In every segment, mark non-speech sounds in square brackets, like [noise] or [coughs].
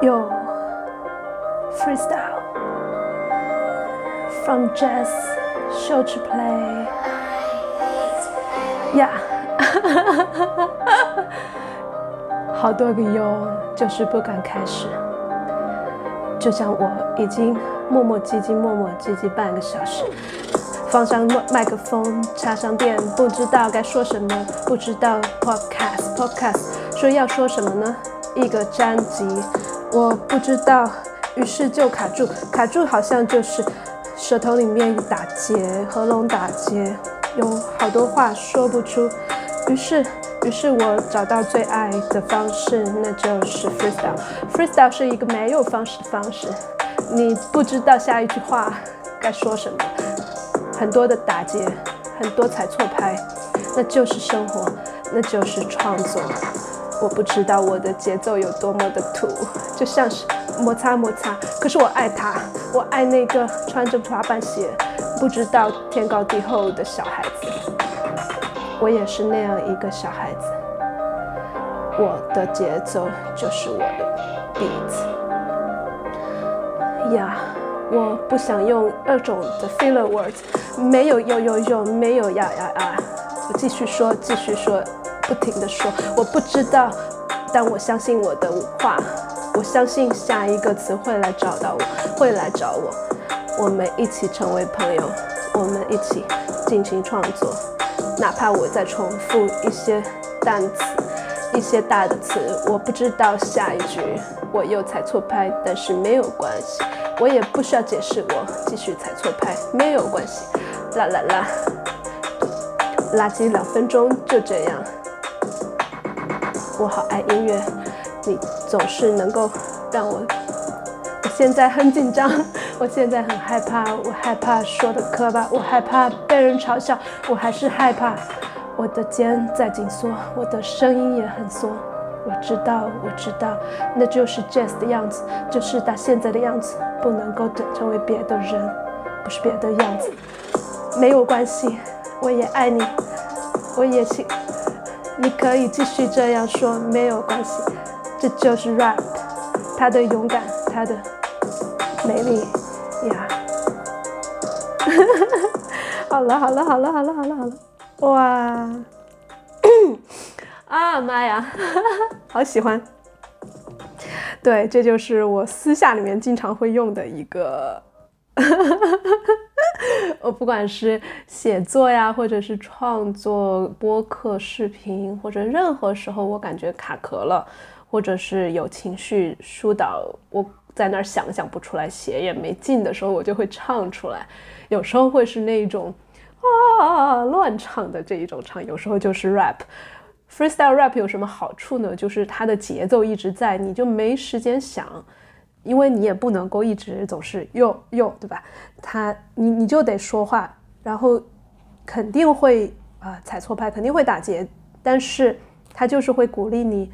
Yo freestyle from jazz show to play. Yeah，[laughs] 好多个 yo，就是不敢开始。就像我已经磨磨唧唧、磨磨唧唧半个小时，放上麦克风，插上电，不知道该说什么，不知道 podcast podcast 说要说什么呢？一个专辑，我不知道，于是就卡住，卡住好像就是舌头里面打结，喉咙打结，有好多话说不出，于是。于是我找到最爱的方式，那就是 freestyle。freestyle 是一个没有方式的方式，你不知道下一句话该说什么，很多的打结，很多踩错拍，那就是生活，那就是创作。我不知道我的节奏有多么的土，就像是摩擦摩擦，可是我爱他，我爱那个穿着滑板鞋，不知道天高地厚的小孩子。我也是那样一个小孩子，我的节奏就是我的 beat 呀。我不想用二种的 filler words，没有有有有，没有呀呀呀。我继续说，继续说，不停的说。我不知道，但我相信我的话，我相信下一个词会来找到我，会来找我。我们一起成为朋友，我们一起进行创作。哪怕我再重复一些单词，一些大的词，我不知道下一句我又踩错拍，但是没有关系，我也不需要解释，我继续踩错拍没有关系。啦啦啦，垃圾两分钟就这样。我好爱音乐，你总是能够让我。我现在很紧张。我现在很害怕，我害怕说的磕巴，我害怕被人嘲笑，我还是害怕。我的肩在紧缩，我的声音也很缩。我知道，我知道，那就是 Jazz 的样子，就是他现在的样子，不能够成为别的人，不是别的样子。没有关系，我也爱你，我也请，你可以继续这样说，没有关系。这就是 Rap，他的勇敢，他的美丽。呀，[laughs] 好了好了好了好了好了好了，哇，[coughs] 啊妈呀，[laughs] 好喜欢。对，这就是我私下里面经常会用的一个，我 [laughs] 不管是写作呀，或者是创作播客、视频，或者任何时候我感觉卡壳了，或者是有情绪疏导我。在那儿想想不出来，写也没劲的时候，我就会唱出来。有时候会是那种啊乱唱的这一种唱，有时候就是 rap。freestyle rap 有什么好处呢？就是它的节奏一直在，你就没时间想，因为你也不能够一直总是哟哟，对吧？他你你就得说话，然后肯定会啊踩错拍，肯定会打结，但是他就是会鼓励你。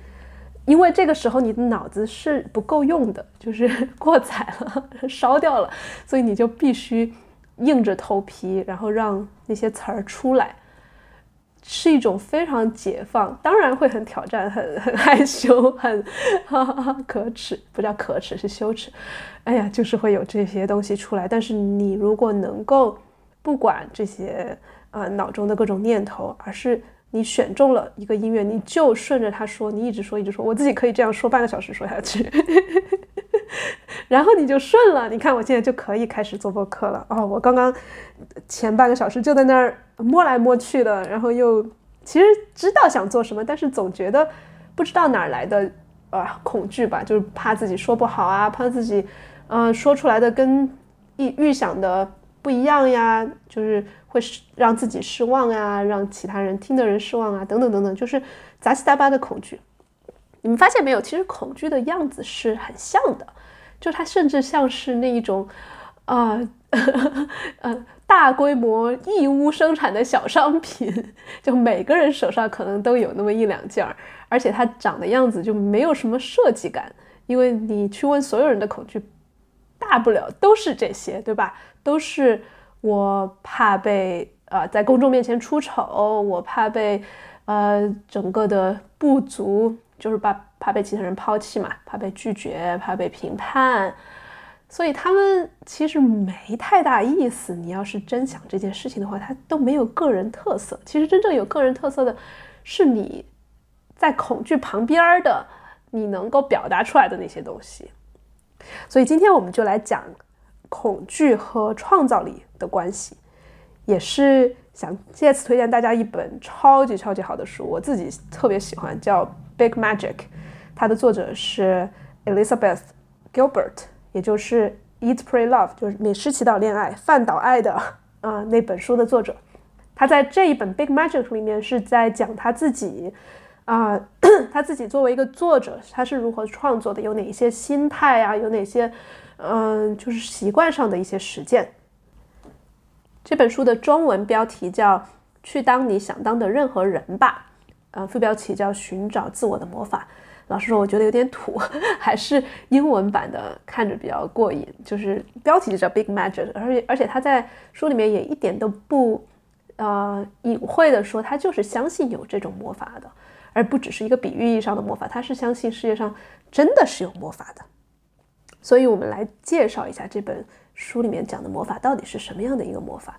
因为这个时候你的脑子是不够用的，就是过载了，[laughs] 烧掉了，所以你就必须硬着头皮，然后让那些词儿出来，是一种非常解放，当然会很挑战，很很害羞，很哈哈可耻，不叫可耻，是羞耻。哎呀，就是会有这些东西出来，但是你如果能够不管这些呃脑中的各种念头，而是。你选中了一个音乐，你就顺着它说，你一直说，一直说，我自己可以这样说半个小时说下去，[laughs] 然后你就顺了。你看我现在就可以开始做播客了哦。我刚刚前半个小时就在那儿摸来摸去的，然后又其实知道想做什么，但是总觉得不知道哪儿来的啊恐惧吧，就是怕自己说不好啊，怕自己嗯说出来的跟预预想的不一样呀，就是。会让自己失望啊，让其他人听的人失望啊，等等等等，就是杂七杂八的恐惧。你们发现没有？其实恐惧的样子是很像的，就它甚至像是那一种，啊，[laughs] 呃，大规模义乌生产的小商品，[laughs] 就每个人手上可能都有那么一两件儿，而且它长的样子就没有什么设计感，因为你去问所有人的恐惧，大不了都是这些，对吧？都是。我怕被呃在公众面前出丑，我怕被呃整个的不足，就是怕怕被其他人抛弃嘛，怕被拒绝，怕被评判，所以他们其实没太大意思。你要是真想这件事情的话，他都没有个人特色。其实真正有个人特色的，是你在恐惧旁边的，你能够表达出来的那些东西。所以今天我们就来讲恐惧和创造力的关系，也是。想借此推荐大家一本超级超级好的书，我自己特别喜欢，叫《Big Magic》，它的作者是 Elizabeth Gilbert，也就是《Eat Pray Love》，就是《美食祈祷恋爱》饭岛爱的啊那本书的作者。他在这一本《Big Magic》里面是在讲他自己啊，[coughs] 他自己作为一个作者，他是如何创作的，有哪一些心态啊，有哪些嗯，就是习惯上的一些实践。这本书的中文标题叫《去当你想当的任何人吧》，呃，副标题叫《寻找自我的魔法》。老实说，我觉得有点土，[laughs] 还是英文版的看着比较过瘾。就是标题就叫《Big Magic》，而且而且他在书里面也一点都不呃隐晦的说，他就是相信有这种魔法的，而不只是一个比喻意义上的魔法，他是相信世界上真的是有魔法的。所以，我们来介绍一下这本。书里面讲的魔法到底是什么样的一个魔法？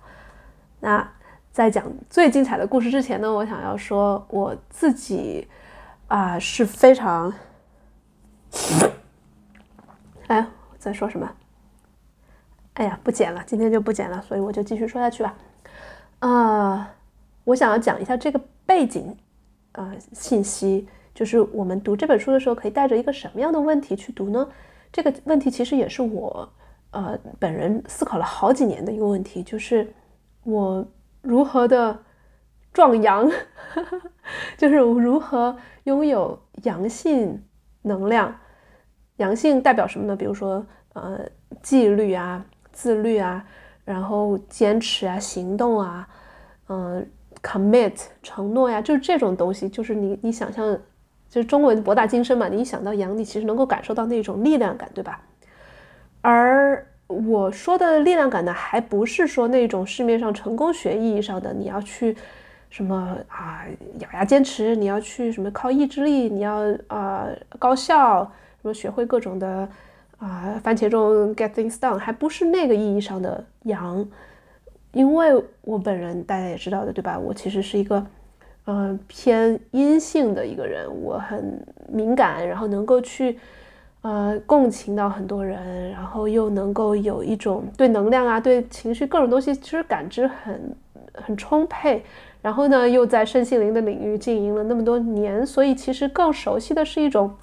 那在讲最精彩的故事之前呢，我想要说我自己啊是非常……哎，在说什么？哎呀，不剪了，今天就不剪了，所以我就继续说下去吧。啊，我想要讲一下这个背景啊信息，就是我们读这本书的时候可以带着一个什么样的问题去读呢？这个问题其实也是我。呃，本人思考了好几年的一个问题，就是我如何的壮阳，[laughs] 就是如何拥有阳性能量。阳性代表什么呢？比如说，呃，纪律啊，自律啊，然后坚持啊，行动啊，嗯，commit 承诺呀，就是这种东西。就是你你想象，就是中文博大精深嘛。你一想到阳，你其实能够感受到那种力量感，对吧？而我说的力量感呢，还不是说那种市面上成功学意义上的，你要去什么啊，咬牙坚持，你要去什么靠意志力，你要啊高效，什么学会各种的啊番茄钟 get things done，还不是那个意义上的阳。因为我本人大家也知道的，对吧？我其实是一个嗯偏阴性的一个人，我很敏感，然后能够去。呃，共情到很多人，然后又能够有一种对能量啊、对情绪各种东西，其实感知很很充沛。然后呢，又在身心灵的领域经营了那么多年，所以其实更熟悉的是一种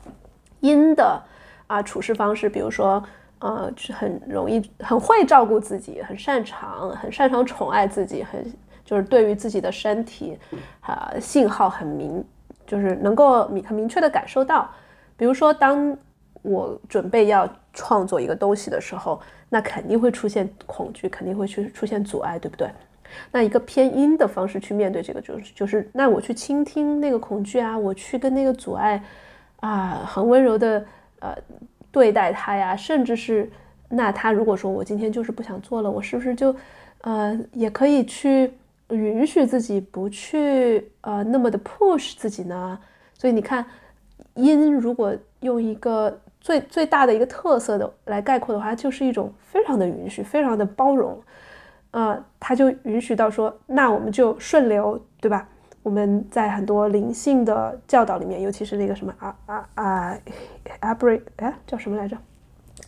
阴的啊处事方式。比如说，呃，很容易、很会照顾自己，很擅长、很擅长宠爱自己，很就是对于自己的身体啊信号很明，就是能够明很明确的感受到。比如说当。我准备要创作一个东西的时候，那肯定会出现恐惧，肯定会去出现阻碍，对不对？那一个偏阴的方式去面对这个，就是就是，那我去倾听那个恐惧啊，我去跟那个阻碍啊，很温柔的呃对待它呀，甚至是那他如果说我今天就是不想做了，我是不是就呃也可以去允许自己不去呃那么的 push 自己呢？所以你看，阴如果用一个。最最大的一个特色的来概括的话，就是一种非常的允许，非常的包容，啊，他就允许到说，那我们就顺流，对吧？我们在很多灵性的教导里面，尤其是那个什么啊啊啊，Abra，哎，叫什么来着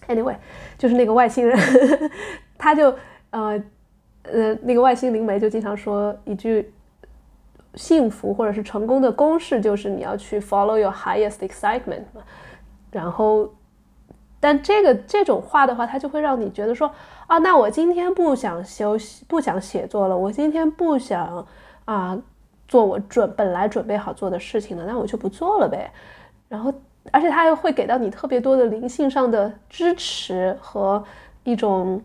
？Anyway，就是那个外星人，[laughs] 他就呃呃，那个外星灵媒就经常说一句，幸福或者是成功的公式就是你要去 follow your highest excitement。然后，但这个这种话的话，它就会让你觉得说啊，那我今天不想休息，不想写作了，我今天不想啊做我准本来准备好做的事情了，那我就不做了呗。然后，而且它又会给到你特别多的灵性上的支持和一种，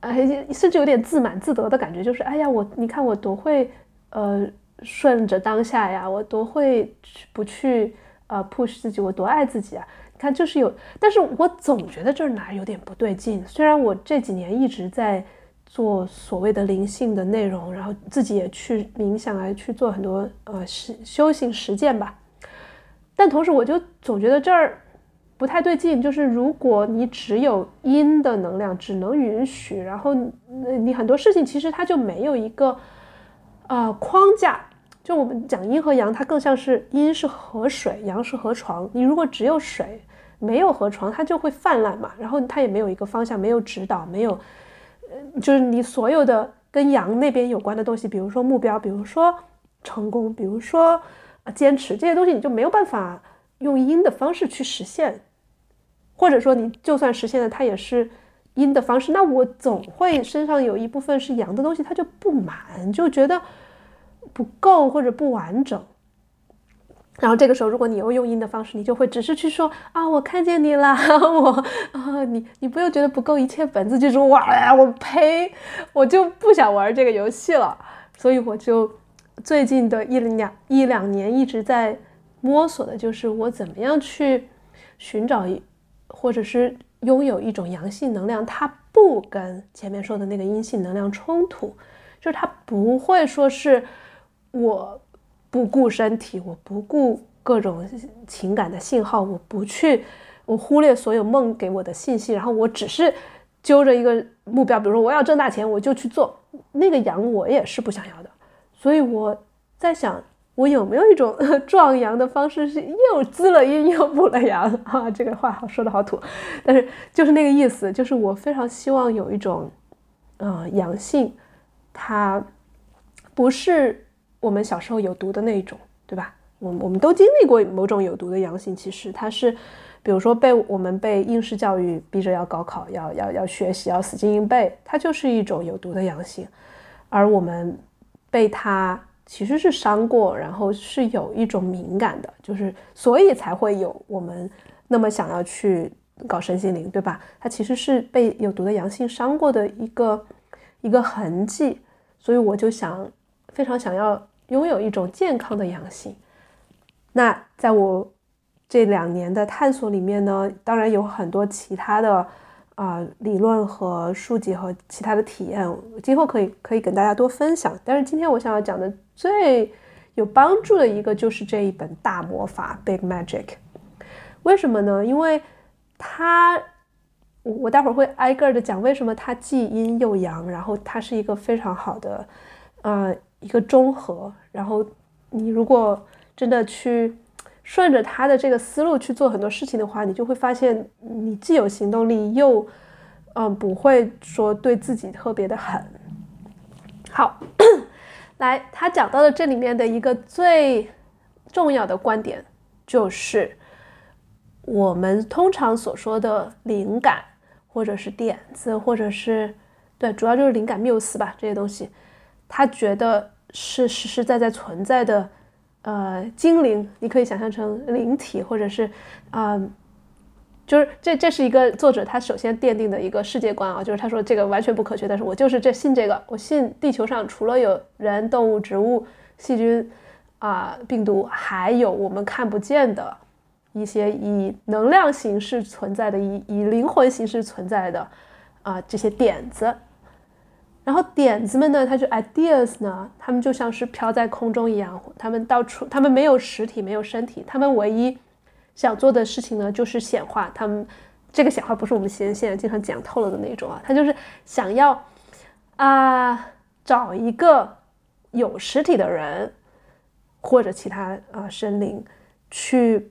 哎，甚至有点自满自得的感觉，就是哎呀，我你看我多会呃顺着当下呀，我多会不去呃 push 自己，我多爱自己啊。看，就是有，但是我总觉得这儿哪儿有点不对劲。虽然我这几年一直在做所谓的灵性的内容，然后自己也去冥想啊，去做很多呃实修行实践吧，但同时我就总觉得这儿不太对劲，就是如果你只有阴的能量，只能允许，然后你很多事情其实它就没有一个呃框架。就我们讲阴和阳，它更像是阴是河水，阳是河床。你如果只有水，没有河床，它就会泛滥嘛。然后它也没有一个方向，没有指导，没有，呃，就是你所有的跟阳那边有关的东西，比如说目标，比如说成功，比如说坚持这些东西，你就没有办法用阴的方式去实现。或者说你就算实现了，它也是阴的方式，那我总会身上有一部分是阳的东西，它就不满，就觉得。不够或者不完整，然后这个时候，如果你又用阴的方式，你就会只是去说啊，我看见你了，[laughs] 我啊，你你不用觉得不够，一切本自就是哇呀，我呸，我就不想玩这个游戏了。所以我就最近的一两一两年一直在摸索的，就是我怎么样去寻找一或者是拥有一种阳性能量，它不跟前面说的那个阴性能量冲突，就是它不会说是。我不顾身体，我不顾各种情感的信号，我不去，我忽略所有梦给我的信息，然后我只是揪着一个目标，比如说我要挣大钱，我就去做。那个阳我也是不想要的，所以我在想，我有没有一种 [laughs] 壮阳的方式，是又滋了阴又补了阳啊？这个话好说的好土，但是就是那个意思，就是我非常希望有一种，呃，阳性，它不是。我们小时候有毒的那一种，对吧？我我们都经历过某种有毒的阳性，其实它是，比如说被我们被应试教育逼着要高考，要要要学习，要死记硬背，它就是一种有毒的阳性。而我们被它其实是伤过，然后是有一种敏感的，就是所以才会有我们那么想要去搞身心灵，对吧？它其实是被有毒的阳性伤过的一个一个痕迹，所以我就想非常想要。拥有一种健康的阳性。那在我这两年的探索里面呢，当然有很多其他的啊理论和书籍和其他的体验，今后可以可以跟大家多分享。但是今天我想要讲的最有帮助的一个就是这一本大魔法 Big Magic。为什么呢？因为它我我待会儿会挨个儿的讲为什么它既阴又阳，然后它是一个非常好的呃。一个中和，然后你如果真的去顺着他的这个思路去做很多事情的话，你就会发现你既有行动力，又嗯不会说对自己特别的狠。好，[coughs] 来，他讲到的这里面的一个最重要的观点，就是我们通常所说的灵感，或者是点子，或者是对，主要就是灵感缪斯吧，这些东西。他觉得是实实在在存在的，呃，精灵，你可以想象成灵体，或者是，啊，就是这这是一个作者他首先奠定的一个世界观啊，就是他说这个完全不科学，但是我就是这信这个，我信地球上除了有人、动物、植物、细菌，啊，病毒，还有我们看不见的一些以能量形式存在的、以以灵魂形式存在的，啊，这些点子。然后点子们呢，它就 ideas 呢，他们就像是飘在空中一样，他们到处，他们没有实体，没有身体，他们唯一想做的事情呢，就是显化。他们这个显化不是我们现现在经常讲透了的那种啊，他就是想要啊找一个有实体的人或者其他啊生灵去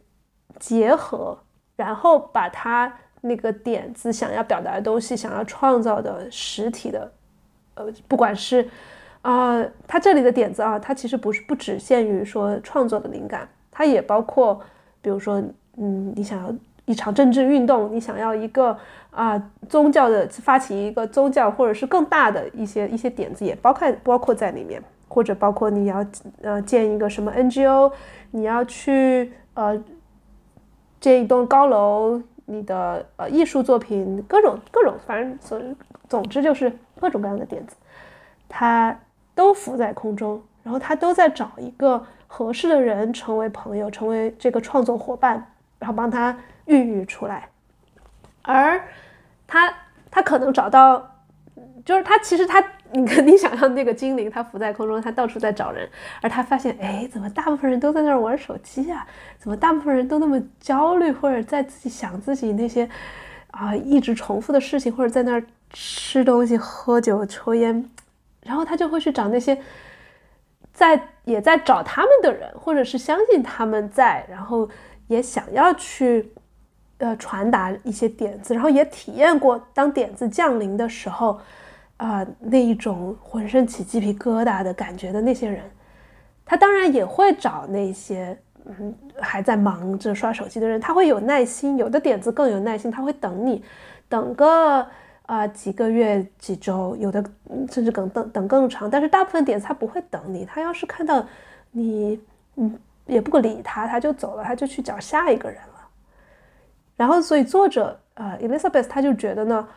结合，然后把他那个点子想要表达的东西，想要创造的实体的。呃，不管是，啊，他这里的点子啊，它其实不是不只限于说创作的灵感，它也包括，比如说，嗯，你想要一场政治运动，你想要一个啊宗教的发起一个宗教，或者是更大的一些一些点子，也包括包括在里面，或者包括你要呃建一个什么 NGO，你要去呃建一栋高楼，你的呃艺术作品，各种各种，反正总总之就是。各种各样的点子，他都浮在空中，然后他都在找一个合适的人成为朋友，成为这个创作伙伴，然后帮他孕育出来。而他，他可能找到，就是他其实他你肯定想象那个精灵，它浮在空中，它到处在找人，而他发现，哎，怎么大部分人都在那儿玩手机啊？怎么大部分人都那么焦虑，或者在自己想自己那些啊一直重复的事情，或者在那儿吃东西、喝酒、抽烟，然后他就会去找那些在也在找他们的人，或者是相信他们在，然后也想要去呃传达一些点子，然后也体验过当点子降临的时候。啊，那一种浑身起鸡皮疙瘩的感觉的那些人，他当然也会找那些嗯还在忙着刷手机的人，他会有耐心，有的点子更有耐心，他会等你，等个啊几个月几周，有的甚至更等等更长，但是大部分点子他不会等你，他要是看到你嗯也不理他，他就走了，他就去找下一个人了。然后，所以作者呃 Elizabeth 他就觉得呢，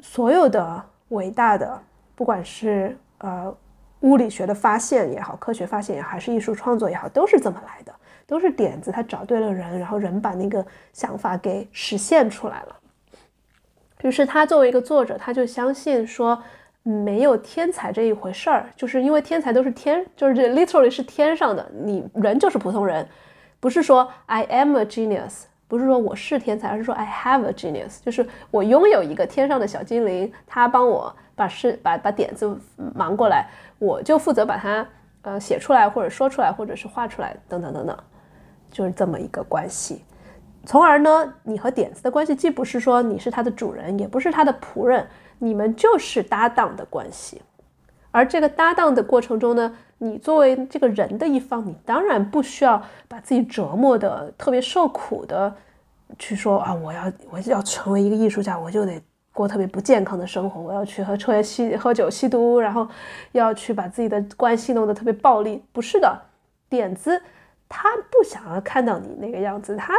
所有的。伟大的，不管是呃物理学的发现也好，科学发现也好，还是艺术创作也好，都是这么来的，都是点子，他找对了人，然后人把那个想法给实现出来了。于是他作为一个作者，他就相信说没有天才这一回事儿，就是因为天才都是天，就是这 literally 是天上的，你人就是普通人，不是说 I am a genius。不是说我是天才，而是说 I have a genius，就是我拥有一个天上的小精灵，他帮我把事把把点子忙过来，我就负责把它呃写出来，或者说出来，或者是画出来，等等等等，就是这么一个关系。从而呢，你和点子的关系既不是说你是他的主人，也不是他的仆人，你们就是搭档的关系。而这个搭档的过程中呢，你作为这个人的一方，你当然不需要把自己折磨的特别受苦的去说啊，我要我要成为一个艺术家，我就得过特别不健康的生活，我要去和抽烟、吸喝酒、吸毒，然后要去把自己的关系弄得特别暴力。不是的，点子他不想要看到你那个样子，他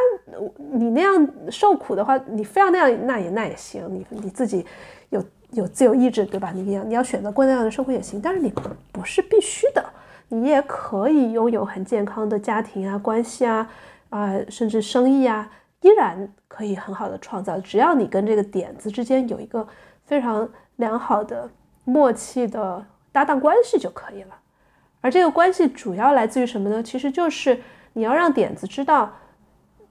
你那样受苦的话，你非要那样，那也那也行，你你自己有。有自由意志，对吧？你要你要选择过那样的生活也行，但是你不是必须的，你也可以拥有很健康的家庭啊、关系啊、啊，甚至生意啊，依然可以很好的创造。只要你跟这个点子之间有一个非常良好的默契的搭档关系就可以了。而这个关系主要来自于什么呢？其实就是你要让点子知道，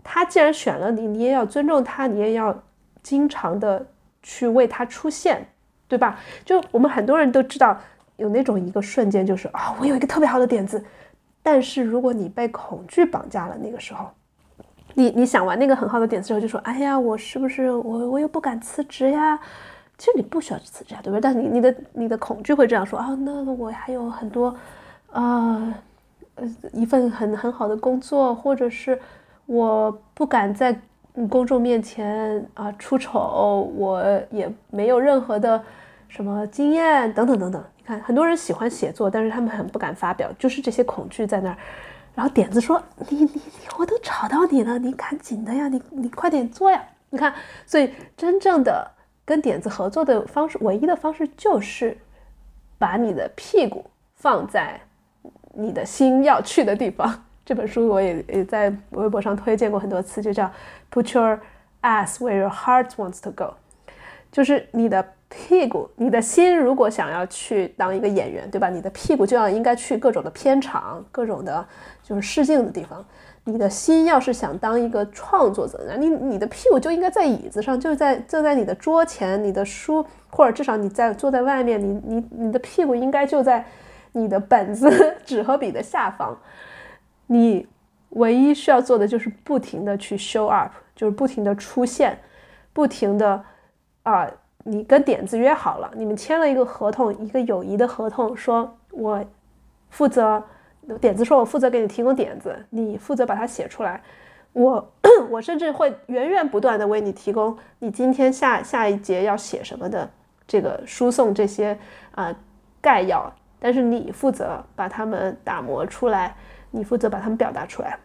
他既然选了你，你也要尊重他，你也要经常的。去为他出现，对吧？就我们很多人都知道有那种一个瞬间，就是啊，我有一个特别好的点子。但是如果你被恐惧绑架了，那个时候，你你想完那个很好的点子之后，就说，哎呀，我是不是我我又不敢辞职呀？其实你不需要辞职啊，对不对？但是你你的你的恐惧会这样说啊，那我还有很多啊呃一份很很好的工作，或者是我不敢在。公众面前啊出丑，我也没有任何的什么经验等等等等。你看，很多人喜欢写作，但是他们很不敢发表，就是这些恐惧在那儿。然后点子说：“你你你，我都找到你了，你赶紧的呀，你你快点做呀！”你看，所以真正的跟点子合作的方式，唯一的方式就是把你的屁股放在你的心要去的地方。[laughs] 这本书我也也在微博上推荐过很多次，就叫 Put your ass where your heart wants to go，就是你的屁股，你的心如果想要去当一个演员，对吧？你的屁股就要应该去各种的片场，各种的就是试镜的地方。你的心要是想当一个创作者，那你你的屁股就应该在椅子上，就在坐在你的桌前，你的书，或者至少你在坐在外面，你你你的屁股应该就在你的本子、[laughs] 纸和笔的下方。你唯一需要做的就是不停的去 show up，就是不停的出现，不停的啊，你跟点子约好了，你们签了一个合同，一个友谊的合同，说我负责点子，说我负责给你提供点子，你负责把它写出来，我 [coughs] 我甚至会源源不断的为你提供你今天下下一节要写什么的这个输送这些啊概要，但是你负责把它们打磨出来。你负责把它们表达出来，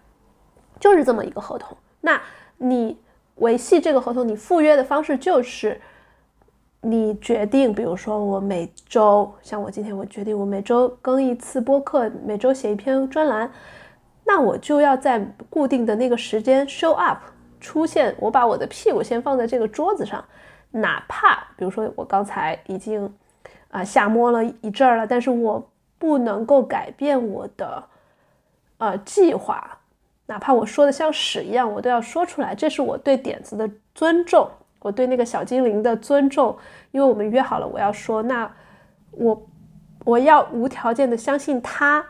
就是这么一个合同。那你维系这个合同，你赴约的方式就是，你决定，比如说我每周，像我今天我决定我每周更一次播客，每周写一篇专栏，那我就要在固定的那个时间 show up 出现，我把我的屁股先放在这个桌子上，哪怕比如说我刚才已经。啊瞎摸了一阵儿了，但是我不能够改变我的呃计划，哪怕我说的像屎一样，我都要说出来，这是我对点子的尊重，我对那个小精灵的尊重，因为我们约好了我要说，那我我要无条件的相信他，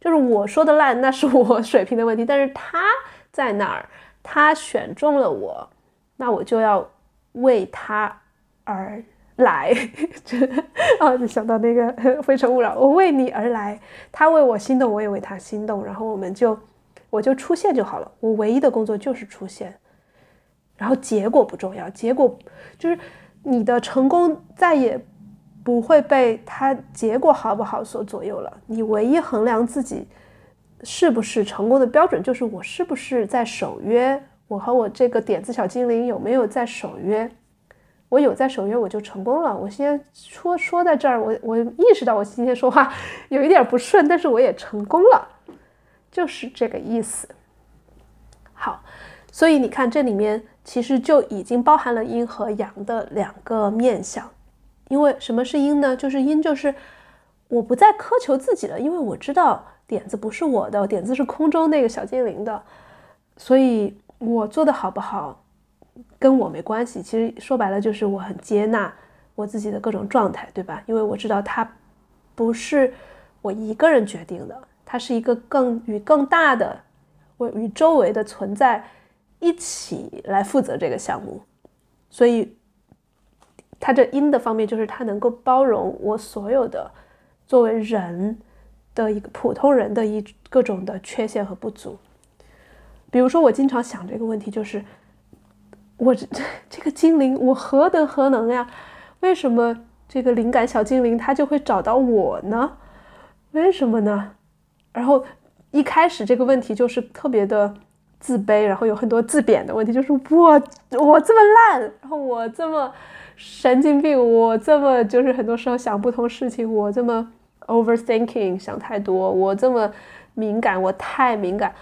就是我说的烂，那是我 [laughs] 水平的问题，但是他在那儿，他选中了我，那我就要为他而。来，[laughs] 啊，就想到那个《非诚勿扰》，我为你而来，他为我心动，我也为他心动，然后我们就，我就出现就好了，我唯一的工作就是出现，然后结果不重要，结果就是你的成功再也不会被他结果好不好所左右了，你唯一衡量自己是不是成功的标准就是我是不是在守约，我和我这个点子小精灵有没有在守约。我有在守约，我就成功了。我先说说在这儿，我我意识到我今天说话有一点不顺，但是我也成功了，就是这个意思。好，所以你看这里面其实就已经包含了阴和阳的两个面相。因为什么是阴呢？就是阴就是我不再苛求自己了，因为我知道点子不是我的，点子是空中那个小精灵的，所以我做的好不好？跟我没关系，其实说白了就是我很接纳我自己的各种状态，对吧？因为我知道它不是我一个人决定的，它是一个更与更大的我与周围的存在一起来负责这个项目，所以它这阴的方面就是它能够包容我所有的作为人的一个普通人的一各种的缺陷和不足。比如说，我经常想这个问题就是。我这这个精灵，我何德何能呀？为什么这个灵感小精灵它就会找到我呢？为什么呢？然后一开始这个问题就是特别的自卑，然后有很多自贬的问题，就是我我这么烂，然后我这么神经病，我这么就是很多时候想不通事情，我这么 overthinking 想太多，我这么敏感，我太敏感，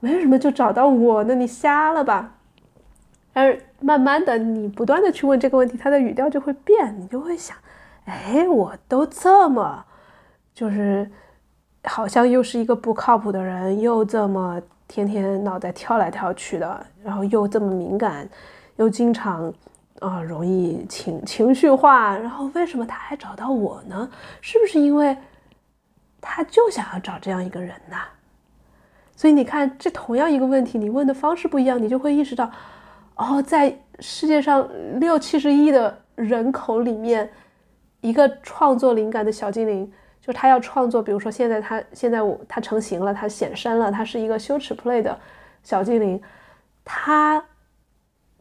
为什么就找到我呢？你瞎了吧？但是慢慢的，你不断的去问这个问题，他的语调就会变，你就会想，哎，我都这么，就是好像又是一个不靠谱的人，又这么天天脑袋跳来跳去的，然后又这么敏感，又经常啊容易情情绪化，然后为什么他还找到我呢？是不是因为他就想要找这样一个人呢？所以你看，这同样一个问题，你问的方式不一样，你就会意识到。然后在世界上六七十亿的人口里面，一个创作灵感的小精灵，就他要创作，比如说现在他现在我他成型了，他显身了，他是一个羞耻 play 的小精灵，他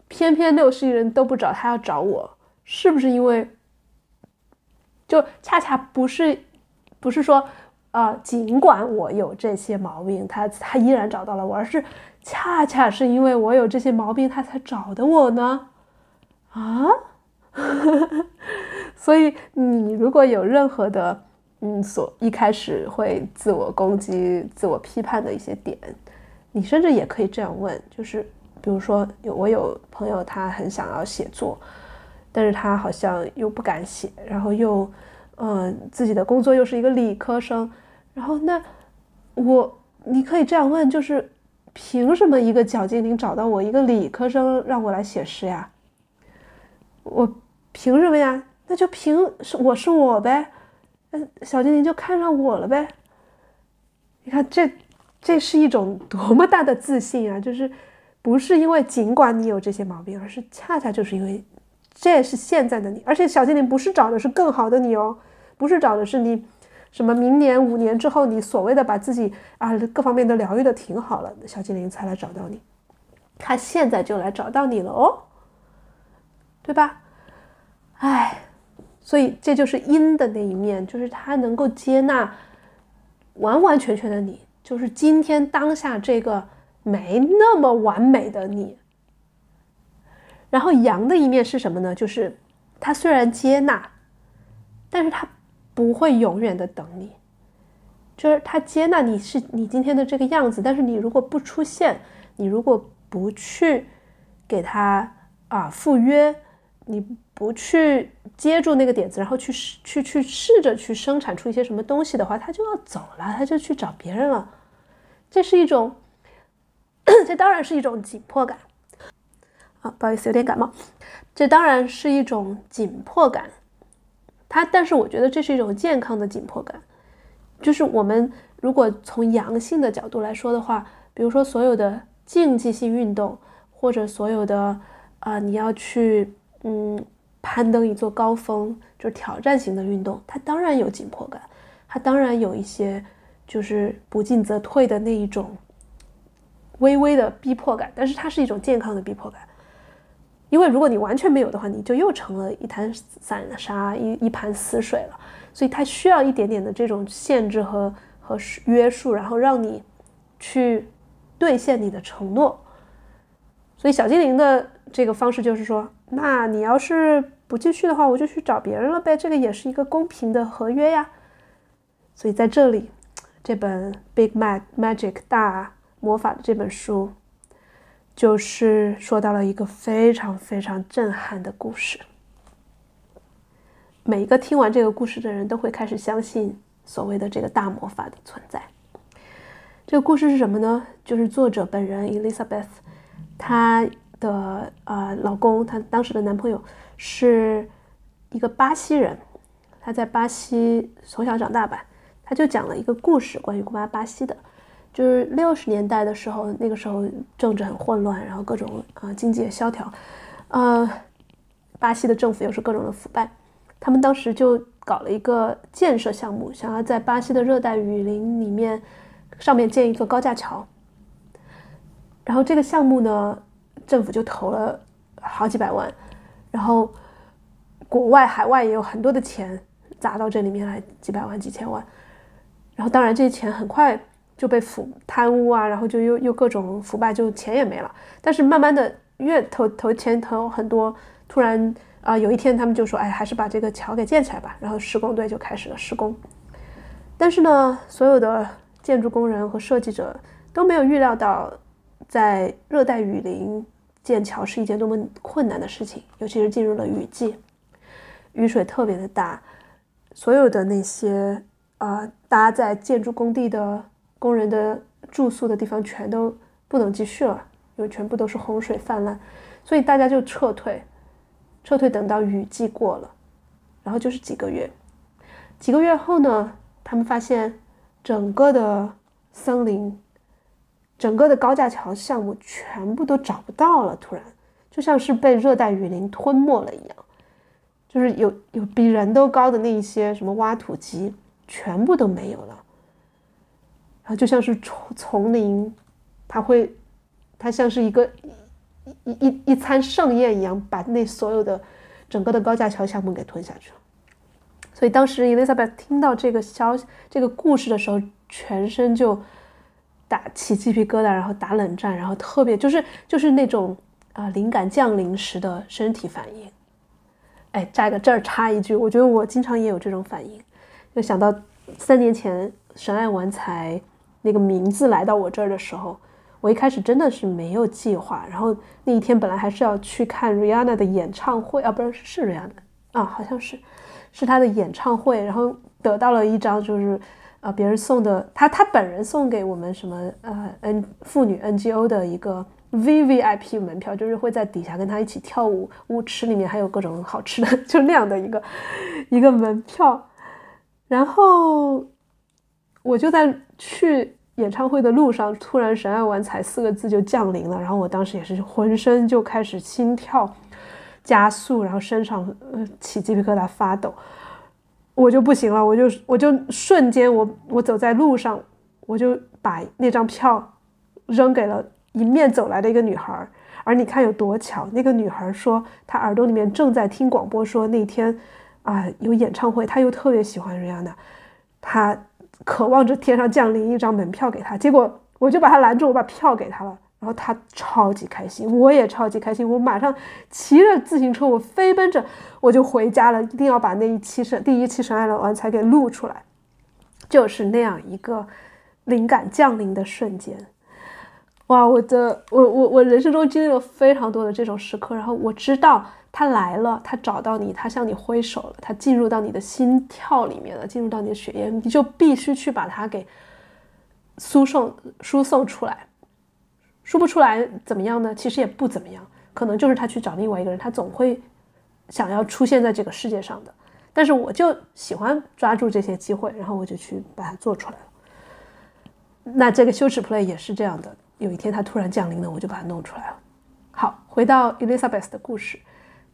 偏偏六十亿人都不找他，要找我，是不是因为就恰恰不是不是说啊，尽管我有这些毛病，他他依然找到了我，而是。恰恰是因为我有这些毛病，他才找的我呢，啊，[laughs] 所以你如果有任何的，嗯，所一开始会自我攻击、自我批判的一些点，你甚至也可以这样问，就是比如说有我有朋友，他很想要写作，但是他好像又不敢写，然后又，嗯，自己的工作又是一个理科生，然后那我你可以这样问，就是。凭什么一个小精灵找到我一个理科生让我来写诗呀？我凭什么呀？那就凭是我是我呗，嗯，小精灵就看上我了呗。你看这这是一种多么大的自信啊！就是不是因为尽管你有这些毛病，而是恰恰就是因为这是现在的你，而且小精灵不是找的是更好的你哦，不是找的是你。什么？明年五年之后，你所谓的把自己啊各方面都疗愈的挺好了，小精灵才来找到你。他现在就来找到你了哦，对吧？哎，所以这就是阴的那一面，就是他能够接纳完完全全的你，就是今天当下这个没那么完美的你。然后阳的一面是什么呢？就是他虽然接纳，但是他。不会永远的等你，就是他接纳你是你今天的这个样子，但是你如果不出现，你如果不去给他啊赴约，你不去接住那个点子，然后去去去试着去生产出一些什么东西的话，他就要走了，他就去找别人了。这是一种，这当然是一种紧迫感。啊，不好意思，有点感冒。这当然是一种紧迫感。它，但是我觉得这是一种健康的紧迫感。就是我们如果从阳性的角度来说的话，比如说所有的竞技性运动，或者所有的啊，你要去嗯攀登一座高峰，就是挑战型的运动，它当然有紧迫感，它当然有一些就是不进则退的那一种微微的逼迫感，但是它是一种健康的逼迫感。因为如果你完全没有的话，你就又成了一滩散沙，一一盘死水了。所以它需要一点点的这种限制和和约束，然后让你去兑现你的承诺。所以小精灵的这个方式就是说，那你要是不继续的话，我就去找别人了呗。这个也是一个公平的合约呀。所以在这里，这本《Big Mag Magic 大魔法》的这本书。就是说到了一个非常非常震撼的故事。每一个听完这个故事的人都会开始相信所谓的这个大魔法的存在。这个故事是什么呢？就是作者本人 Elizabeth，她的呃老公，她当时的男朋友是一个巴西人，他在巴西从小长大吧，他就讲了一个故事，关于古巴巴西的。就是六十年代的时候，那个时候政治很混乱，然后各种啊经济也萧条，呃，巴西的政府又是各种的腐败，他们当时就搞了一个建设项目，想要在巴西的热带雨林里面上面建一座高架桥。然后这个项目呢，政府就投了好几百万，然后国外海外也有很多的钱砸到这里面来，几百万几千万，然后当然这些钱很快。就被腐贪污啊，然后就又又各种腐败，就钱也没了。但是慢慢的越投投钱投很多，突然啊有一天他们就说，哎，还是把这个桥给建起来吧。然后施工队就开始了施工。但是呢，所有的建筑工人和设计者都没有预料到，在热带雨林建桥是一件多么困难的事情，尤其是进入了雨季，雨水特别的大，所有的那些啊搭在建筑工地的。工人的住宿的地方全都不能继续了，因为全部都是洪水泛滥，所以大家就撤退，撤退。等到雨季过了，然后就是几个月，几个月后呢，他们发现整个的森林，整个的高架桥项目全部都找不到了，突然就像是被热带雨林吞没了一样，就是有有比人都高的那一些什么挖土机，全部都没有了。就像是丛丛林，它会，它像是一个一一一一餐盛宴一样，把那所有的整个的高架桥项目给吞下去了。所以当时 Elizabeth 听到这个消息、这个故事的时候，全身就打起鸡皮疙瘩，然后打冷战，然后特别就是就是那种啊灵感降临时的身体反应。哎，这个这儿插一句，我觉得我经常也有这种反应，就想到三年前沈爱文才。那个名字来到我这儿的时候，我一开始真的是没有计划。然后那一天本来还是要去看 Rihanna 的演唱会啊，不是是 Rihanna 啊，好像是是她的演唱会。然后得到了一张就是啊别人送的，他他本人送给我们什么呃 N 妇女 NGO 的一个 VVIP 门票，就是会在底下跟他一起跳舞，舞池里面还有各种好吃的，[laughs] 就那样的一个一个门票。然后。我就在去演唱会的路上，突然“神爱玩才”四个字就降临了，然后我当时也是浑身就开始心跳加速，然后身上起鸡皮疙瘩发抖，我就不行了，我就我就瞬间我我走在路上，我就把那张票扔给了迎面走来的一个女孩，而你看有多巧，那个女孩说她耳朵里面正在听广播，说那天啊有演唱会，她又特别喜欢瑞安娜，她。渴望着天上降临一张门票给他，结果我就把他拦住，我把票给他了，然后他超级开心，我也超级开心，我马上骑着自行车，我飞奔着我就回家了，一定要把那一期神第一期神爱的完才给录出来，就是那样一个灵感降临的瞬间，哇，我的，我我我人生中经历了非常多的这种时刻，然后我知道他来了，他找到你，他向你挥手了，他进入到你的心跳里面了，进入到你的血液，你就必须去把它给输送输送出来。输不出来怎么样呢？其实也不怎么样，可能就是他去找另外一个人，他总会想要出现在这个世界上的。但是我就喜欢抓住这些机会，然后我就去把它做出来了。那这个羞耻 play 也是这样的。有一天他突然降临了，我就把它弄出来了。好，回到 Elizabeth 的故事，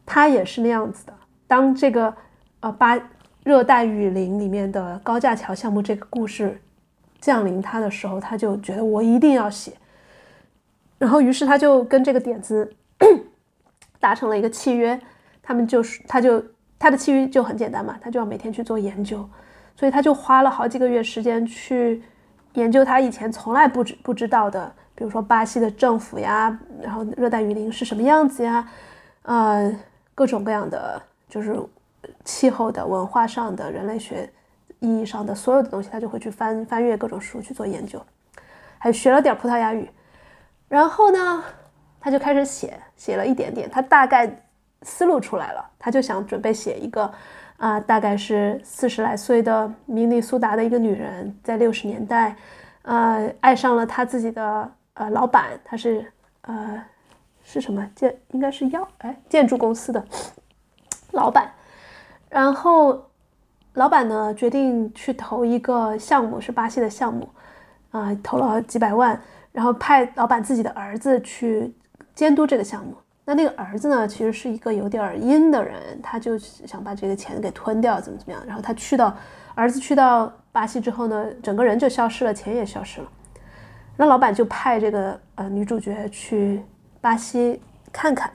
他也是那样子的。当这个呃巴热带雨林里面的高架桥项目这个故事降临他的时候，他就觉得我一定要写。然后于是他就跟这个点子 [clears throat] 达成了一个契约，他们就是他就他的契约就很简单嘛，他就要每天去做研究，所以他就花了好几个月时间去研究他以前从来不知不知道的。比如说巴西的政府呀，然后热带雨林是什么样子呀？呃，各种各样的就是气候的、文化上的、人类学意义上的所有的东西，他就会去翻翻阅各种书去做研究，还学了点葡萄牙语。然后呢，他就开始写，写了一点点，他大概思路出来了，他就想准备写一个啊，大概是四十来岁的明尼苏达的一个女人，在六十年代，呃，爱上了他自己的。呃，老板他是呃是什么建？应该是药哎，建筑公司的老板。然后老板呢决定去投一个项目，是巴西的项目啊，投了几百万，然后派老板自己的儿子去监督这个项目。那那个儿子呢，其实是一个有点阴的人，他就想把这个钱给吞掉，怎么怎么样。然后他去到儿子去到巴西之后呢，整个人就消失了，钱也消失了。那老板就派这个呃女主角去巴西看看，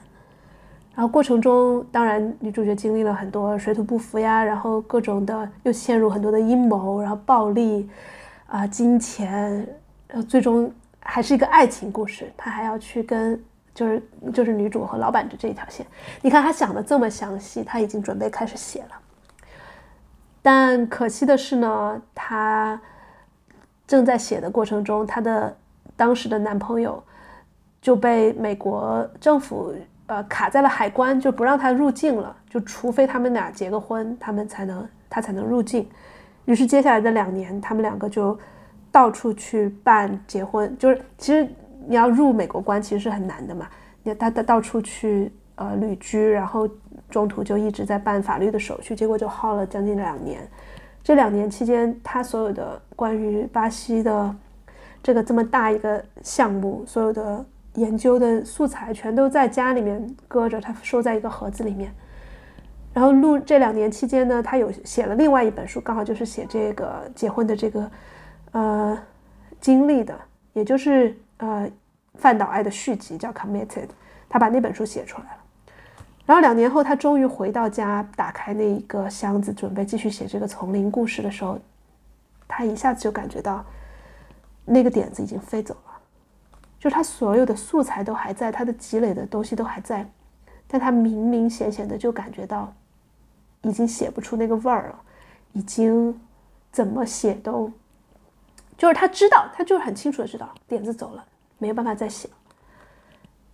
然后过程中当然女主角经历了很多水土不服呀，然后各种的又陷入很多的阴谋，然后暴力啊金钱，然后最终还是一个爱情故事。她还要去跟就是就是女主和老板的这一条线。你看她想的这么详细，她已经准备开始写了，但可惜的是呢，她。正在写的过程中，她的当时的男朋友就被美国政府呃卡在了海关，就不让他入境了。就除非他们俩结个婚，他们才能他才能入境。于是接下来的两年，他们两个就到处去办结婚。就是其实你要入美国关，其实是很难的嘛。你他他到处去呃旅居，然后中途就一直在办法律的手续，结果就耗了将近两年。这两年期间，他所有的关于巴西的这个这么大一个项目，所有的研究的素材全都在家里面搁着，他收在一个盒子里面。然后录这两年期间呢，他有写了另外一本书，刚好就是写这个结婚的这个呃经历的，也就是呃范岛爱的续集叫《Committed》，他把那本书写出来了。然后两年后，他终于回到家，打开那一个箱子，准备继续写这个丛林故事的时候，他一下子就感觉到那个点子已经飞走了，就他所有的素材都还在，他的积累的东西都还在，但他明明显显的就感觉到已经写不出那个味儿了，已经怎么写都，就是他知道，他就是很清楚的知道点子走了，没有办法再写，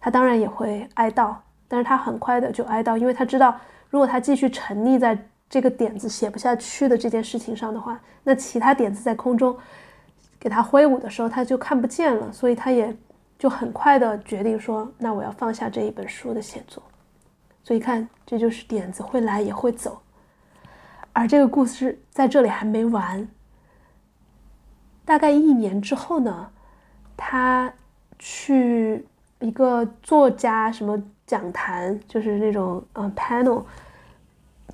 他当然也会哀悼。但是他很快的就哀悼，因为他知道，如果他继续沉溺在这个点子写不下去的这件事情上的话，那其他点子在空中给他挥舞的时候，他就看不见了。所以他也就很快的决定说：“那我要放下这一本书的写作。”所以看，这就是点子会来也会走，而这个故事在这里还没完。大概一年之后呢，他去一个作家什么。讲坛就是那种嗯 panel，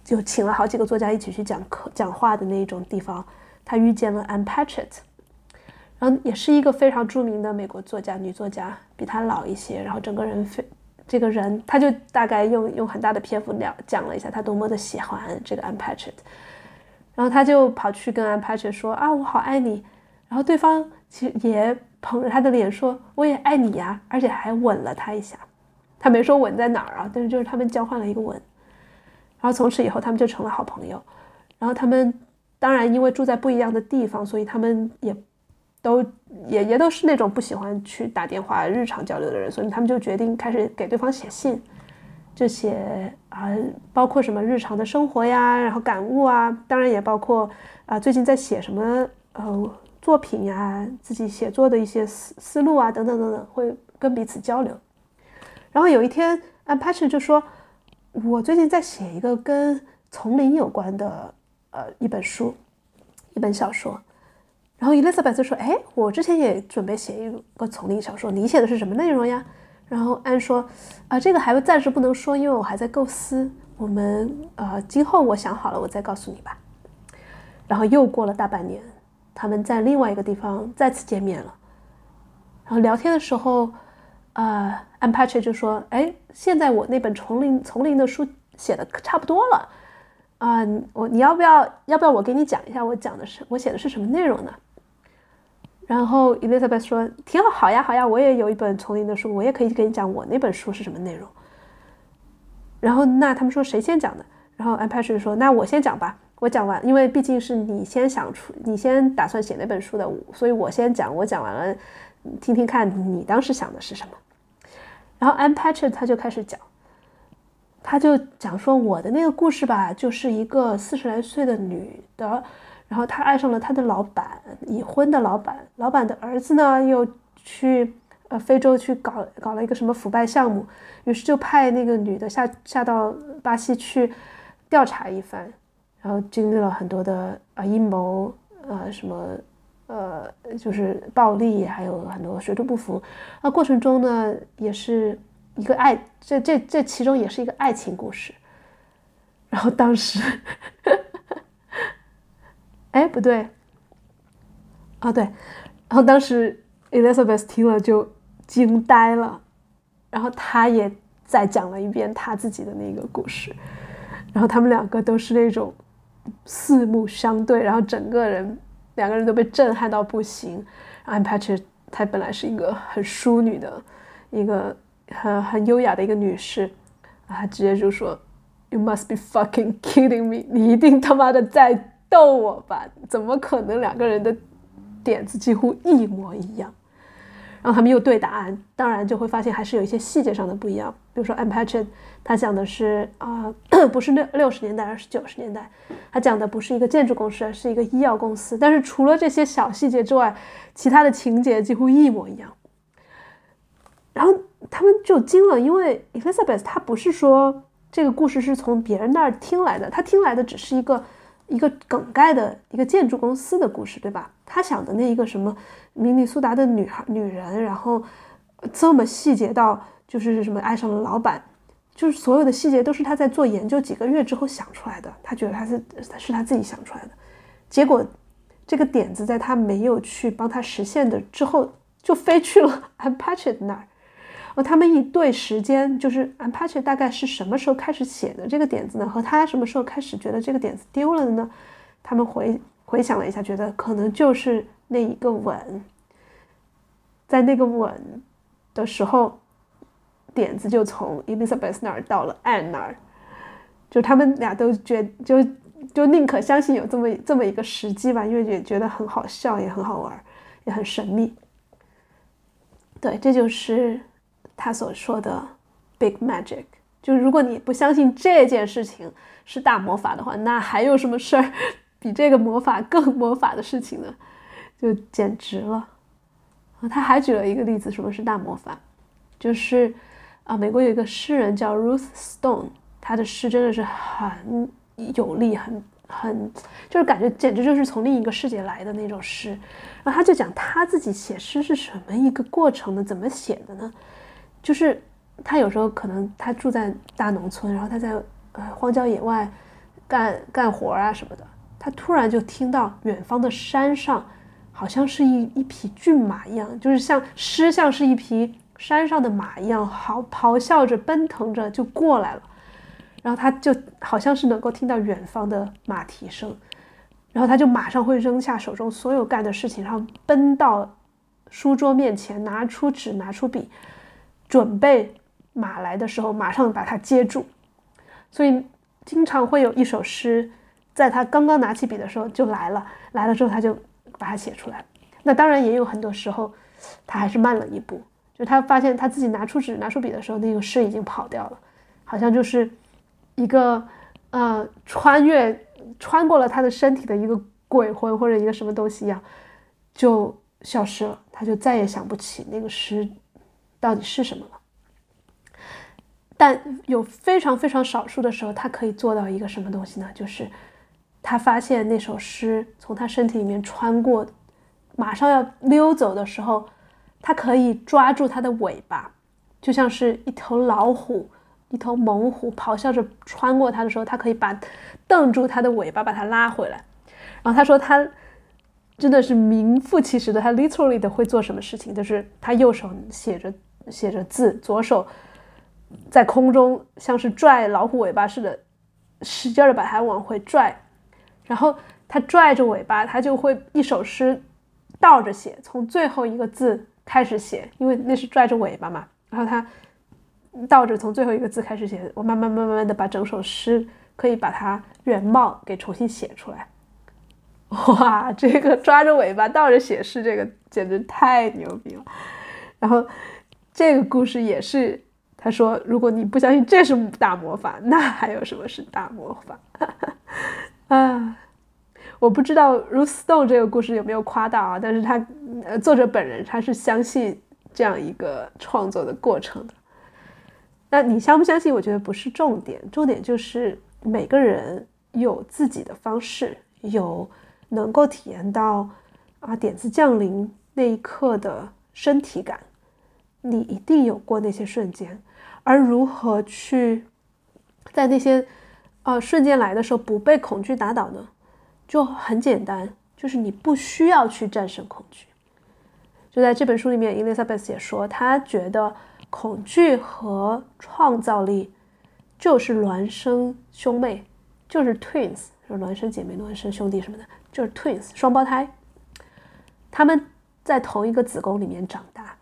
就请了好几个作家一起去讲课讲话的那种地方。他遇见了 Anne Patchett，然后也是一个非常著名的美国作家，女作家，比她老一些。然后整个人非这个人，他就大概用用很大的篇幅聊讲了一下他多么的喜欢这个安排。然后他就跑去跟安排说啊，我好爱你。然后对方其实也捧着他的脸说，我也爱你呀，而且还吻了他一下。他没说吻在哪儿啊，但是就是他们交换了一个吻，然后从此以后他们就成了好朋友。然后他们当然因为住在不一样的地方，所以他们也都也也都是那种不喜欢去打电话日常交流的人，所以他们就决定开始给对方写信，就写啊，包括什么日常的生活呀，然后感悟啊，当然也包括啊最近在写什么呃作品呀，自己写作的一些思思路啊等等等等，会跟彼此交流。然后有一天，安 Patrick 就说：“我最近在写一个跟丛林有关的呃一本书，一本小说。”然后 Elizabeth 就说：“哎，我之前也准备写一个丛林小说，你写的是什么内容呀？”然后安说：“啊，这个还暂时不能说，因为我还在构思。我们呃，今后我想好了，我再告诉你吧。”然后又过了大半年，他们在另外一个地方再次见面了。然后聊天的时候，呃，安 Patrick 就说：“哎，现在我那本丛林丛林的书写的差不多了啊，我你要不要要不要我给你讲一下我讲的是我写的是什么内容呢？”然后 Elizabeth 说：“挺好，好呀，好呀，我也有一本丛林的书，我也可以跟你讲我那本书是什么内容。”然后那他们说谁先讲的？然后 a n Patrick 说：“那我先讲吧，我讲完，因为毕竟是你先想出，你先打算写那本书的，所以我先讲，我讲完了，听听看你当时想的是什么。”然后 a n Patrick 他就开始讲，他就讲说我的那个故事吧，就是一个四十来岁的女的。然后他爱上了他的老板，已婚的老板。老板的儿子呢，又去呃非洲去搞搞了一个什么腐败项目，于是就派那个女的下下到巴西去调查一番。然后经历了很多的啊阴谋，呃什么呃就是暴力，还有很多水土不服。那过程中呢，也是一个爱，这这这其中也是一个爱情故事。然后当时。哎，不对，啊对，然后当时 Elizabeth 听了就惊呆了，然后他也再讲了一遍他自己的那个故事，然后他们两个都是那种四目相对，然后整个人两个人都被震撼到不行。然后 Patrick 她本来是一个很淑女的一个很很优雅的一个女士，啊，直接就说 You must be fucking kidding me！你一定他妈的在。逗我吧，怎么可能两个人的点子几乎一模一样？然后他们又对答案，当然就会发现还是有一些细节上的不一样。比如说 a m p a t r i c 他讲的是啊，不是六六十年代，而是九十年代。他讲的不是一个建筑公司，而是一个医药公司。但是除了这些小细节之外，其他的情节几乎一模一样。然后他们就惊了，因为 Elizabeth 他不是说这个故事是从别人那儿听来的，他听来的只是一个。一个梗概的一个建筑公司的故事，对吧？他想的那一个什么明尼苏达的女孩女人，然后这么细节到就是什么爱上了老板，就是所有的细节都是他在做研究几个月之后想出来的。他觉得他是是他自己想出来的，结果这个点子在他没有去帮他实现的之后，就飞去了 a m p a t r i 那儿。和他们一对时间，就是 Apache 大概是什么时候开始写的这个点子呢？和他什么时候开始觉得这个点子丢了的呢？他们回回想了一下，觉得可能就是那一个吻，在那个吻的时候，点子就从 Elizabeth 那儿到了 Anne 那儿，就他们俩都觉就就宁可相信有这么这么一个时机吧，因为也觉得很好笑，也很好玩，也很神秘。对，这就是。他所说的 big magic，就如果你不相信这件事情是大魔法的话，那还有什么事儿 [laughs] 比这个魔法更魔法的事情呢？就简直了。他还举了一个例子，什么是大魔法？就是啊，美国有一个诗人叫 Ruth Stone，他的诗真的是很有力，很很，就是感觉简直就是从另一个世界来的那种诗。然后他就讲他自己写诗是什么一个过程呢？怎么写的呢？就是他有时候可能他住在大农村，然后他在呃荒郊野外干干活啊什么的，他突然就听到远方的山上好像是一一匹骏马一样，就是像诗像是一匹山上的马一样，嚎咆哮着奔腾着就过来了，然后他就好像是能够听到远方的马蹄声，然后他就马上会扔下手中所有干的事情，然后奔到书桌面前，拿出纸，拿出笔。准备马来的时候，马上把它接住，所以经常会有一首诗，在他刚刚拿起笔的时候就来了，来了之后他就把它写出来。那当然也有很多时候，他还是慢了一步，就他发现他自己拿出纸、拿出笔的时候，那个诗已经跑掉了，好像就是一个呃穿越穿过了他的身体的一个鬼魂或者一个什么东西一样，就消失了，他就再也想不起那个诗到底是什么了。但有非常非常少数的时候，他可以做到一个什么东西呢？就是他发现那首诗从他身体里面穿过，马上要溜走的时候，他可以抓住它的尾巴，就像是一头老虎、一头猛虎咆哮着穿过他的时候，他可以把瞪住它的尾巴，把它拉回来。然后他说，他真的是名副其实的，他 literally 的会做什么事情？就是他右手写着写着字，左手。在空中像是拽老虎尾巴似的，使劲的把它往回拽，然后他拽着尾巴，他就会一首诗倒着写，从最后一个字开始写，因为那是拽着尾巴嘛。然后他倒着从最后一个字开始写，我慢慢慢慢的把整首诗可以把它原貌给重新写出来。哇，这个抓着尾巴倒着写诗，这个简直太牛逼了。然后这个故事也是。他说：“如果你不相信这是大魔法，[laughs] 那还有什么是大魔法？” [laughs] 啊，我不知道 Ruth Stone 这个故事有没有夸大啊？但是他，呃，作者本人他是相信这样一个创作的过程的。那你相不相信？我觉得不是重点，重点就是每个人有自己的方式，有能够体验到啊点子降临那一刻的身体感。你一定有过那些瞬间。而如何去在那些呃瞬间来的时候不被恐惧打倒呢？就很简单，就是你不需要去战胜恐惧。就在这本书里面，Elizabeth 也说，她觉得恐惧和创造力就是孪生兄妹，就是 twins，就是孪生姐妹、孪生兄弟什么的，就是 twins，双胞胎，他们在同一个子宫里面长大。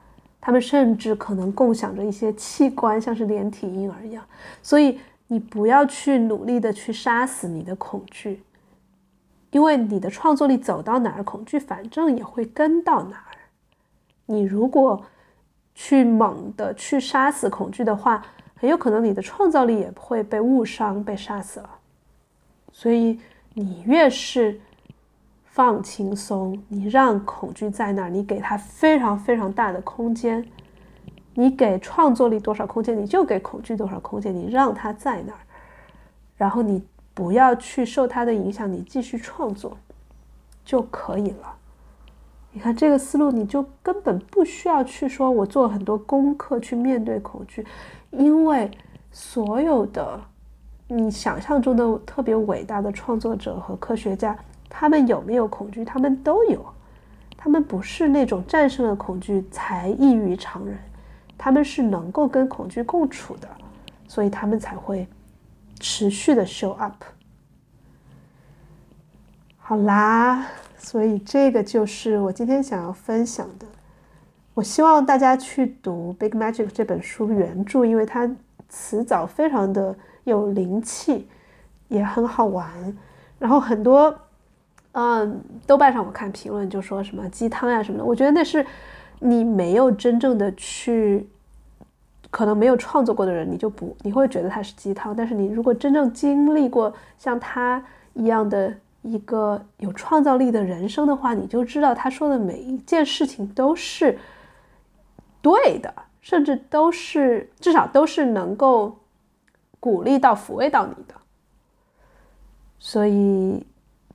他们甚至可能共享着一些器官，像是连体婴儿一样。所以你不要去努力的去杀死你的恐惧，因为你的创作力走到哪儿，恐惧反正也会跟到哪儿。你如果去猛的去杀死恐惧的话，很有可能你的创造力也会被误伤、被杀死了。所以你越是。放轻松，你让恐惧在那儿，你给他非常非常大的空间。你给创作力多少空间，你就给恐惧多少空间。你让他在那儿，然后你不要去受他的影响，你继续创作就可以了。你看这个思路，你就根本不需要去说我做很多功课去面对恐惧，因为所有的你想象中的特别伟大的创作者和科学家。他们有没有恐惧？他们都有，他们不是那种战胜了恐惧才异于常人，他们是能够跟恐惧共处的，所以他们才会持续的 show up。好啦，所以这个就是我今天想要分享的。我希望大家去读《Big Magic》这本书原著，因为它词藻非常的有灵气，也很好玩，然后很多。嗯，豆瓣上我看评论就说什么鸡汤呀什么的，我觉得那是你没有真正的去，可能没有创作过的人，你就不你会觉得它是鸡汤。但是你如果真正经历过像他一样的一个有创造力的人生的话，你就知道他说的每一件事情都是对的，甚至都是至少都是能够鼓励到、抚慰到你的。所以。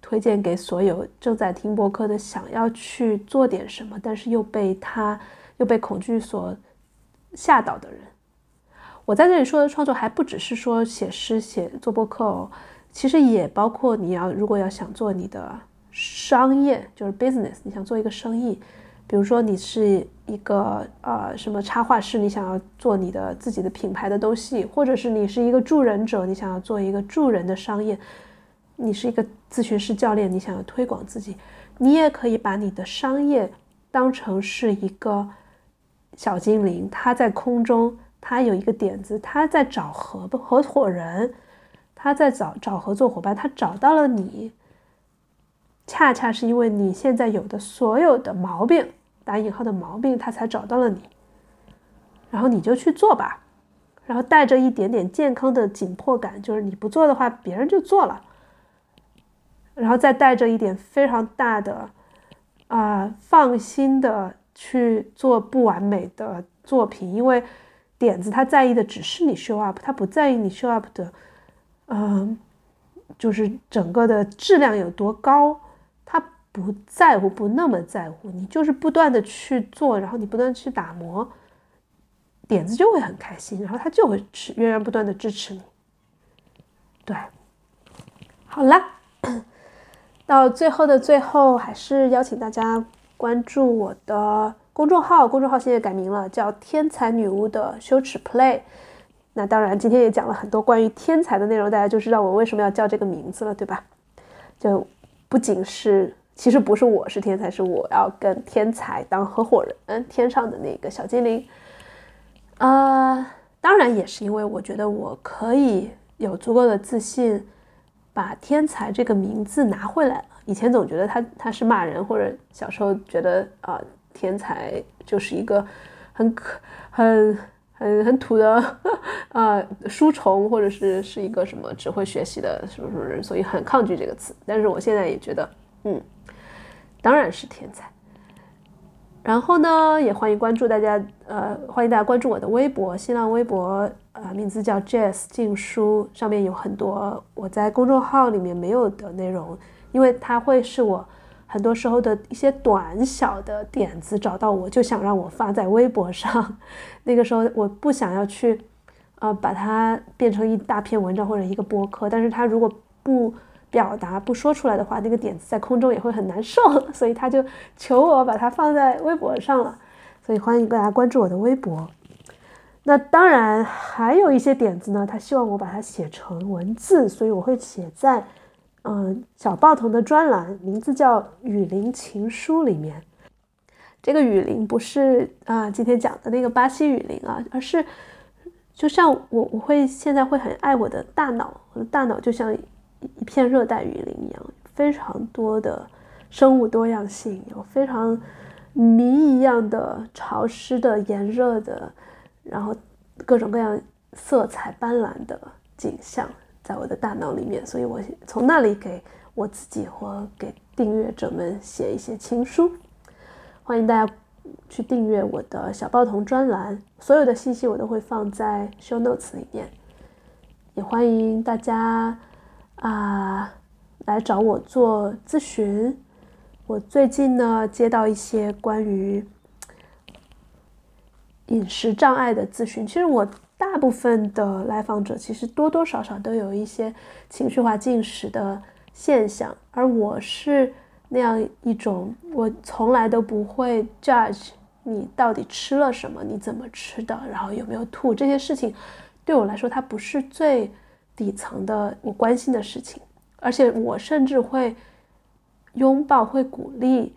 推荐给所有正在听播客的，想要去做点什么，但是又被他又被恐惧所吓倒的人。我在这里说的创作还不只是说写诗、写做播客哦，其实也包括你要如果要想做你的商业，就是 business，你想做一个生意，比如说你是一个呃什么插画师，你想要做你的自己的品牌的东西，或者是你是一个助人者，你想要做一个助人的商业。你是一个咨询师教练，你想要推广自己，你也可以把你的商业当成是一个小精灵，他在空中，他有一个点子，他在找合合伙人，他在找找合作伙伴，他找到了你，恰恰是因为你现在有的所有的毛病（打引号的毛病），他才找到了你。然后你就去做吧，然后带着一点点健康的紧迫感，就是你不做的话，别人就做了。然后再带着一点非常大的啊放心的去做不完美的作品，因为点子他在意的只是你 show up，他不在意你 show up 的，嗯，就是整个的质量有多高，他不在乎，不那么在乎。你就是不断的去做，然后你不断去打磨。点子就会很开心，然后他就会持源源不断的支持你。对，好了，到最后的最后，还是邀请大家关注我的公众号，公众号现在改名了，叫“天才女巫的羞耻 play”。那当然，今天也讲了很多关于天才的内容，大家就知道我为什么要叫这个名字了，对吧？就不仅是，其实不是我是天才，是我要跟天才当合伙人，天上的那个小精灵。呃，当然也是因为我觉得我可以有足够的自信，把“天才”这个名字拿回来了。以前总觉得他他是骂人，或者小时候觉得啊，天才就是一个很可很很很土的啊书虫，或者是是一个什么只会学习的什么什么人，所以很抗拒这个词。但是我现在也觉得，嗯，当然是天才。然后呢，也欢迎关注大家，呃，欢迎大家关注我的微博，新浪微博，呃，名字叫 Jazz 静书，上面有很多我在公众号里面没有的内容，因为它会是我很多时候的一些短小的点子，找到我就想让我发在微博上，那个时候我不想要去，呃，把它变成一大篇文章或者一个博客，但是它如果不。表达不说出来的话，那个点子在空中也会很难受，所以他就求我把它放在微博上了。所以欢迎大家关注我的微博。那当然还有一些点子呢，他希望我把它写成文字，所以我会写在嗯小报童的专栏，名字叫《雨林情书》里面。这个雨林不是啊今天讲的那个巴西雨林啊，而是就像我我会现在会很爱我的大脑，我的大脑就像。一片热带雨林一样，非常多的生物多样性，有非常谜一样的潮湿的、炎热的，然后各种各样色彩斑斓的景象在我的大脑里面，所以我从那里给我自己或给订阅者们写一些情书。欢迎大家去订阅我的小报童专栏，所有的信息我都会放在 show notes 里面，也欢迎大家。啊，来找我做咨询。我最近呢接到一些关于饮食障碍的咨询。其实我大部分的来访者其实多多少少都有一些情绪化进食的现象，而我是那样一种，我从来都不会 judge 你到底吃了什么，你怎么吃的，然后有没有吐这些事情，对我来说它不是最。底层的你关心的事情，而且我甚至会拥抱、会鼓励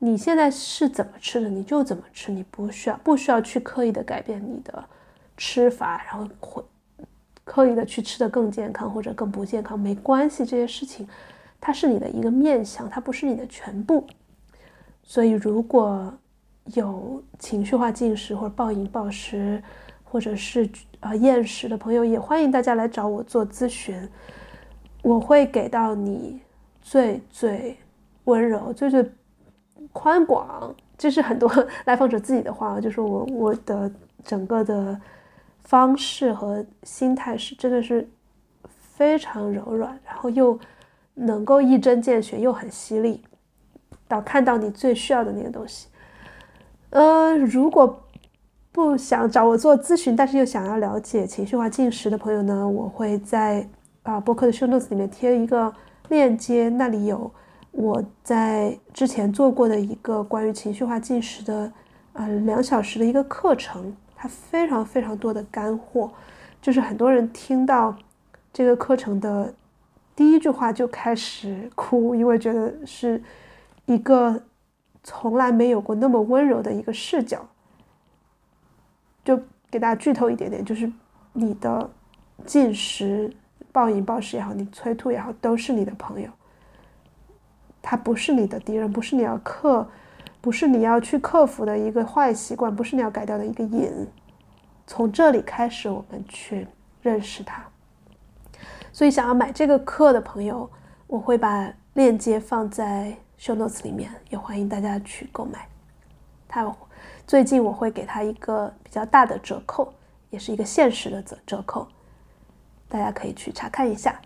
你现在是怎么吃的，你就怎么吃，你不需要不需要去刻意的改变你的吃法，然后会刻意的去吃的更健康或者更不健康，没关系，这些事情它是你的一个面相，它不是你的全部。所以如果有情绪化进食或者暴饮暴食，或者是啊厌食的朋友，也欢迎大家来找我做咨询，我会给到你最最温柔、最最宽广，这是很多 [laughs] 来访者自己的话，就是我我的整个的方式和心态是真的是非常柔软，然后又能够一针见血，又很犀利，到看到你最需要的那个东西。呃，如果。不想找我做咨询，但是又想要了解情绪化进食的朋友呢？我会在啊博客的 show notes 里面贴一个链接，那里有我在之前做过的一个关于情绪化进食的呃两小时的一个课程，它非常非常多的干货，就是很多人听到这个课程的第一句话就开始哭，因为觉得是一个从来没有过那么温柔的一个视角。就给大家剧透一点点，就是你的进食、暴饮暴食也好，你催吐也好，都是你的朋友。他不是你的敌人，不是你要克，不是你要去克服的一个坏习惯，不是你要改掉的一个瘾。从这里开始，我们去认识它。所以，想要买这个课的朋友，我会把链接放在 show notes 里面，也欢迎大家去购买。它最近我会给他一个比较大的折扣，也是一个限时的折折扣，大家可以去查看一下。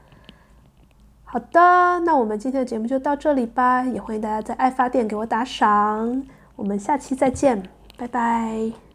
好的，那我们今天的节目就到这里吧，也欢迎大家在爱发电给我打赏。我们下期再见，拜拜。